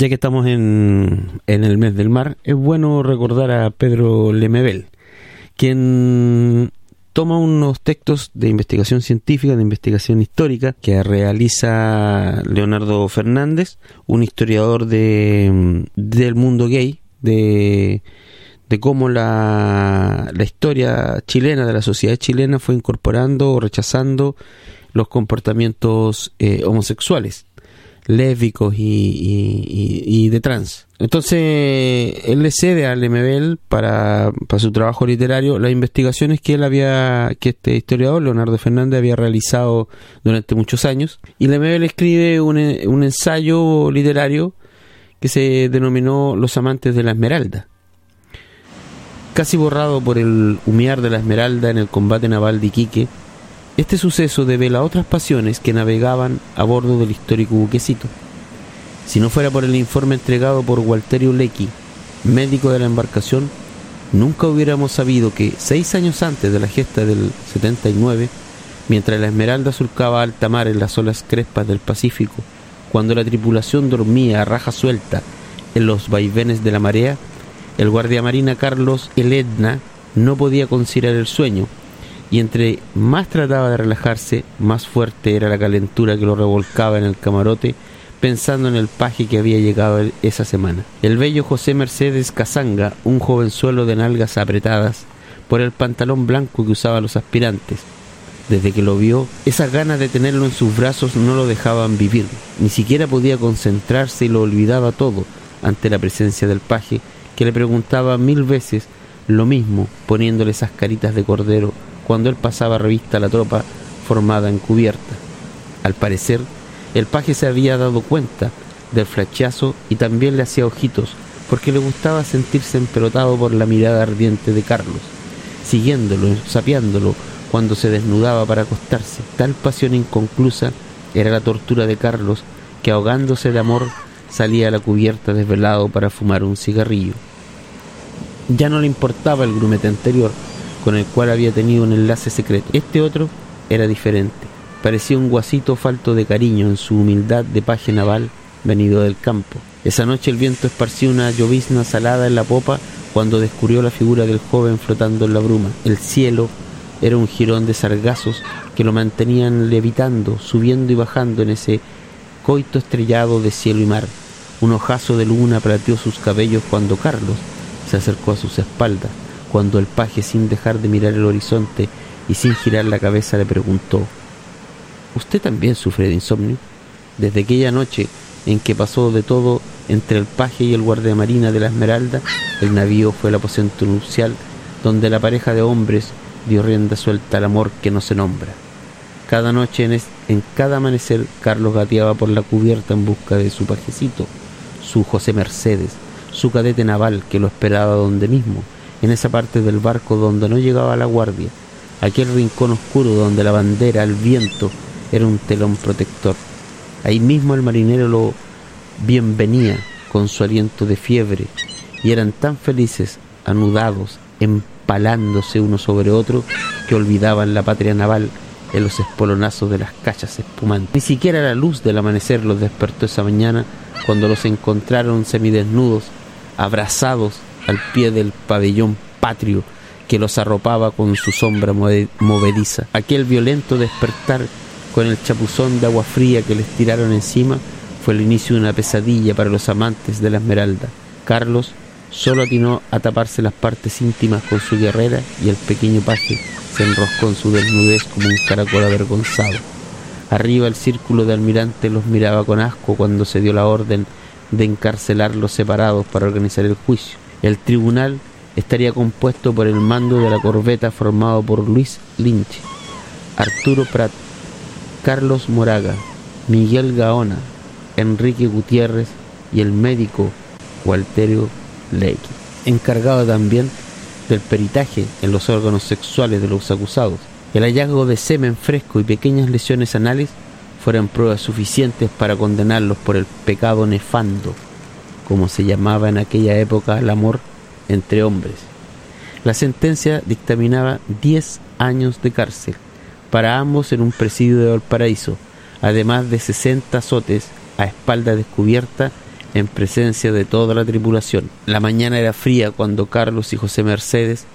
Ya que estamos en, en el mes del mar, es bueno recordar a Pedro Lemebel, quien toma unos textos de investigación científica, de investigación histórica, que realiza Leonardo Fernández, un historiador de, del mundo gay, de, de cómo la, la historia chilena, de la sociedad chilena, fue incorporando o rechazando los comportamientos eh, homosexuales lésbicos y, de trans. Entonces, él le cede a Lemebel para, su trabajo literario las investigaciones que él había, que este historiador, Leonardo Fernández, había realizado durante muchos años. Y Lemebel escribe un, un ensayo literario que se denominó Los amantes de la Esmeralda. Casi borrado por el humear de la Esmeralda en el combate naval de Iquique, este suceso devela otras pasiones que navegaban a bordo del histórico buquecito. Si no fuera por el informe entregado por Walterio Lecky, médico de la embarcación, nunca hubiéramos sabido que seis años antes de la gesta del 79, mientras la Esmeralda surcaba alta mar en las olas crespas del Pacífico, cuando la tripulación dormía a raja suelta en los vaivenes de la marea, el guardiamarina Carlos Eledna no podía conciliar el sueño y entre más trataba de relajarse, más fuerte era la calentura que lo revolcaba en el camarote, pensando en el paje que había llegado esa semana. El bello José Mercedes Casanga, un jovenzuelo de nalgas apretadas, por el pantalón blanco que usaban los aspirantes. Desde que lo vio, esas ganas de tenerlo en sus brazos no lo dejaban vivir, ni siquiera podía concentrarse y lo olvidaba todo ante la presencia del paje, que le preguntaba mil veces lo mismo, poniéndole esas caritas de cordero cuando él pasaba revista a la tropa formada en cubierta. Al parecer, el paje se había dado cuenta del flachazo y también le hacía ojitos, porque le gustaba sentirse empelotado por la mirada ardiente de Carlos, siguiéndolo, sapeándolo cuando se desnudaba para acostarse. Tal pasión inconclusa era la tortura de Carlos, que ahogándose de amor salía a la cubierta desvelado para fumar un cigarrillo. Ya no le importaba el grumete anterior, con el cual había tenido un enlace secreto. Este otro era diferente. Parecía un guasito falto de cariño en su humildad de paje naval venido del campo. Esa noche el viento esparció una llovizna salada en la popa cuando descubrió la figura del joven flotando en la bruma. El cielo era un jirón de sargazos que lo mantenían levitando, subiendo y bajando en ese coito estrellado de cielo y mar. Un ojazo de luna plateó sus cabellos cuando Carlos se acercó a sus espaldas cuando el paje, sin dejar de mirar el horizonte y sin girar la cabeza, le preguntó, ¿Usted también sufre de insomnio? Desde aquella noche en que pasó de todo entre el paje y el guardiamarina de la Esmeralda, el navío fue el aposento nupcial donde la pareja de hombres dio rienda suelta al amor que no se nombra. Cada noche, en, en cada amanecer, Carlos gateaba por la cubierta en busca de su pajecito, su José Mercedes, su cadete naval que lo esperaba donde mismo, en esa parte del barco donde no llegaba la guardia, aquel rincón oscuro donde la bandera, el viento, era un telón protector. Ahí mismo el marinero lo bienvenía con su aliento de fiebre y eran tan felices, anudados, empalándose uno sobre otro, que olvidaban la patria naval en los espolonazos de las cachas espumantes. Ni siquiera la luz del amanecer los despertó esa mañana cuando los encontraron semidesnudos, abrazados al pie del pabellón patrio que los arropaba con su sombra movediza. Aquel violento despertar con el chapuzón de agua fría que les tiraron encima fue el inicio de una pesadilla para los amantes de la esmeralda. Carlos solo atinó a taparse las partes íntimas con su guerrera y el pequeño paje se enroscó en su desnudez como un caracol avergonzado. Arriba el círculo de almirante los miraba con asco cuando se dio la orden de encarcelarlos separados para organizar el juicio. El tribunal estaría compuesto por el mando de la corbeta formado por Luis Lynch, Arturo Prat, Carlos Moraga, Miguel Gaona, Enrique Gutiérrez y el médico Walterio Lecky, encargado también del peritaje en los órganos sexuales de los acusados. El hallazgo de semen fresco y pequeñas lesiones anales fueron pruebas suficientes para condenarlos por el pecado nefando como se llamaba en aquella época el amor entre hombres. La sentencia dictaminaba 10 años de cárcel para ambos en un presidio de Valparaíso, además de 60 azotes a espalda descubierta en presencia de toda la tripulación. La mañana era fría cuando Carlos y José Mercedes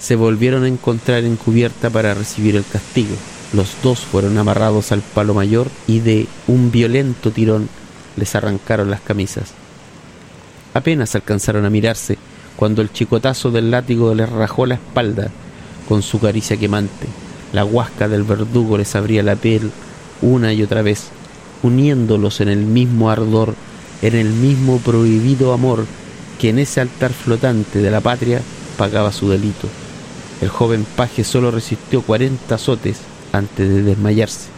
se volvieron a encontrar en cubierta para recibir el castigo. Los dos fueron amarrados al palo mayor y de un violento tirón les arrancaron las camisas. Apenas alcanzaron a mirarse cuando el chicotazo del látigo les rajó la espalda con su caricia quemante. La huasca del verdugo les abría la piel una y otra vez, uniéndolos en el mismo ardor, en el mismo prohibido amor que en ese altar flotante de la patria pagaba su delito. El joven paje solo resistió cuarenta azotes antes de desmayarse.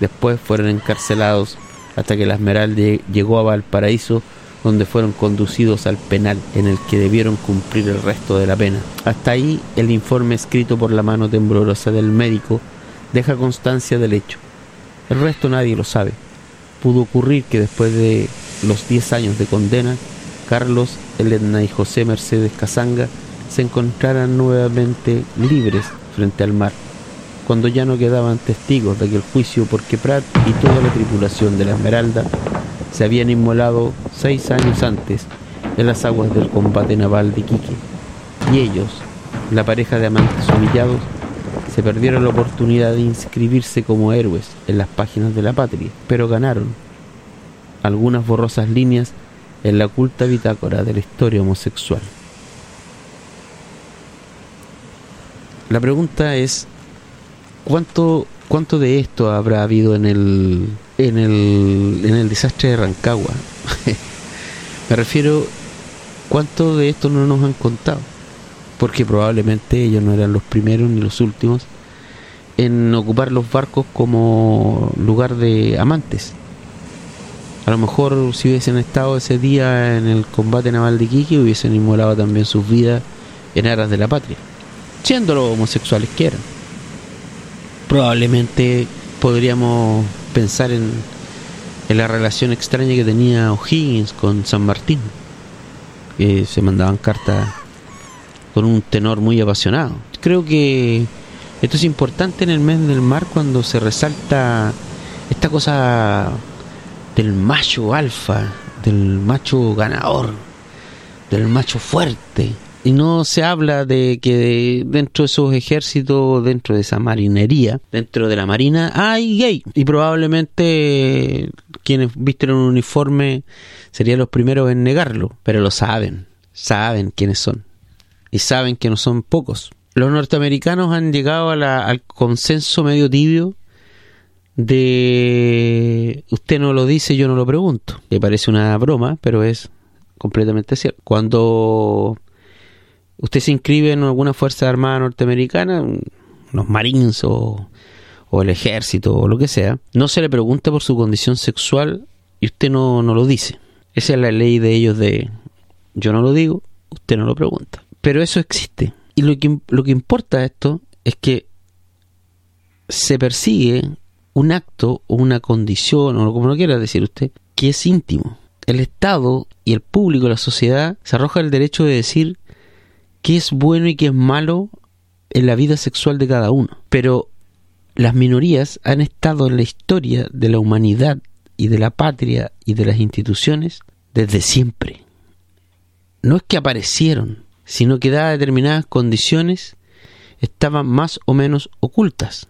Después fueron encarcelados hasta que la Esmeralda llegó a Valparaíso donde fueron conducidos al penal en el que debieron cumplir el resto de la pena. Hasta ahí el informe escrito por la mano temblorosa del médico deja constancia del hecho. El resto nadie lo sabe. Pudo ocurrir que después de los 10 años de condena, Carlos, Elena y José Mercedes Casanga se encontraran nuevamente libres frente al mar, cuando ya no quedaban testigos de aquel juicio porque Prat y toda la tripulación de la Esmeralda se habían inmolado seis años antes en las aguas del combate naval de Quique. Y ellos, la pareja de amantes humillados, se perdieron la oportunidad de inscribirse como héroes en las páginas de la patria, pero ganaron algunas borrosas líneas en la culta bitácora de la historia homosexual. La pregunta es, ¿cuánto, cuánto de esto habrá habido en el en el, en el desastre de Rancagua. Me refiero, ¿cuánto de esto no nos han contado? Porque probablemente ellos no eran los primeros ni los últimos en ocupar los barcos como lugar de amantes. A lo mejor si hubiesen estado ese día en el combate naval de Iquique hubiesen inmolado también sus vidas en aras de la patria, siendo los homosexuales que eran. Probablemente podríamos pensar en, la relación extraña que tenía O'Higgins con San Martín, que se mandaban cartas con un tenor muy apasionado. Creo que esto es importante en el mes del mar cuando se resalta esta cosa del macho alfa, del macho ganador, del macho fuerte, y no se habla de que dentro de esos ejércitos, dentro de esa marinería, dentro de la marina, hay gay. Y probablemente quienes visten un uniforme serían los primeros en negarlo, pero lo saben, saben quiénes son. Y saben que no son pocos. Los norteamericanos han llegado al consenso medio tibio de usted no lo dice, yo no lo pregunto. Le parece una broma, pero es completamente cierto. Cuando usted se inscribe en alguna fuerza armada norteamericana, los Marines o, el ejército o lo que sea, no se le pregunta por su condición sexual y usted no, no lo dice. Esa es la ley de ellos de yo no lo digo, usted no lo pregunta. Pero eso existe. Y lo que, lo que importa esto es que se persigue un acto o una condición, o como lo quiera decir usted, que es íntimo. El Estado y el público, la sociedad, se arroja el derecho de decir qué es bueno y qué es malo en la vida sexual de cada uno. Pero las minorías han estado en la historia de la humanidad y de la patria y de las instituciones desde siempre. No es que aparecieron, sino que dadas determinadas condiciones estaban más o menos ocultas.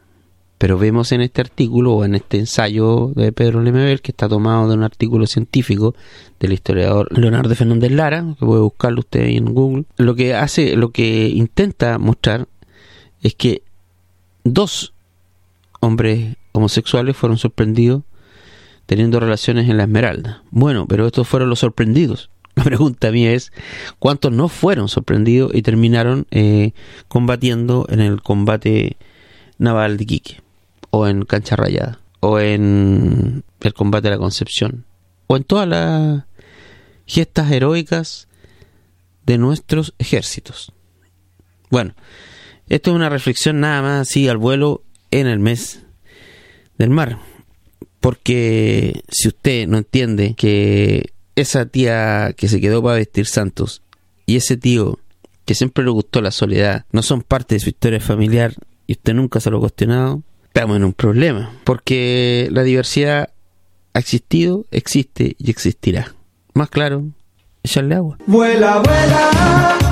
Pero vemos en este artículo o en este ensayo de Pedro Lemebel, que está tomado de un artículo científico del historiador Leonardo Fernández Lara, que puede buscarlo usted ahí en Google, lo que hace, lo que intenta mostrar es que dos hombres homosexuales fueron sorprendidos teniendo relaciones en la Esmeralda. Bueno, pero estos fueron los sorprendidos. La pregunta mía es, ¿cuántos no fueron sorprendidos y terminaron eh, combatiendo en el combate naval de Quique? O en Cancha Rayada, o en el combate de la Concepción, o en todas las gestas heroicas de nuestros ejércitos. Bueno, esto es una reflexión nada más así al vuelo en el mes del mar. Porque si usted no entiende que esa tía que se quedó para vestir santos y ese tío que siempre le gustó la soledad no son parte de su historia familiar y usted nunca se lo ha cuestionado, estamos en un problema, porque la diversidad ha existido, existe y existirá. más claro, echarle agua. Vuela, vuela.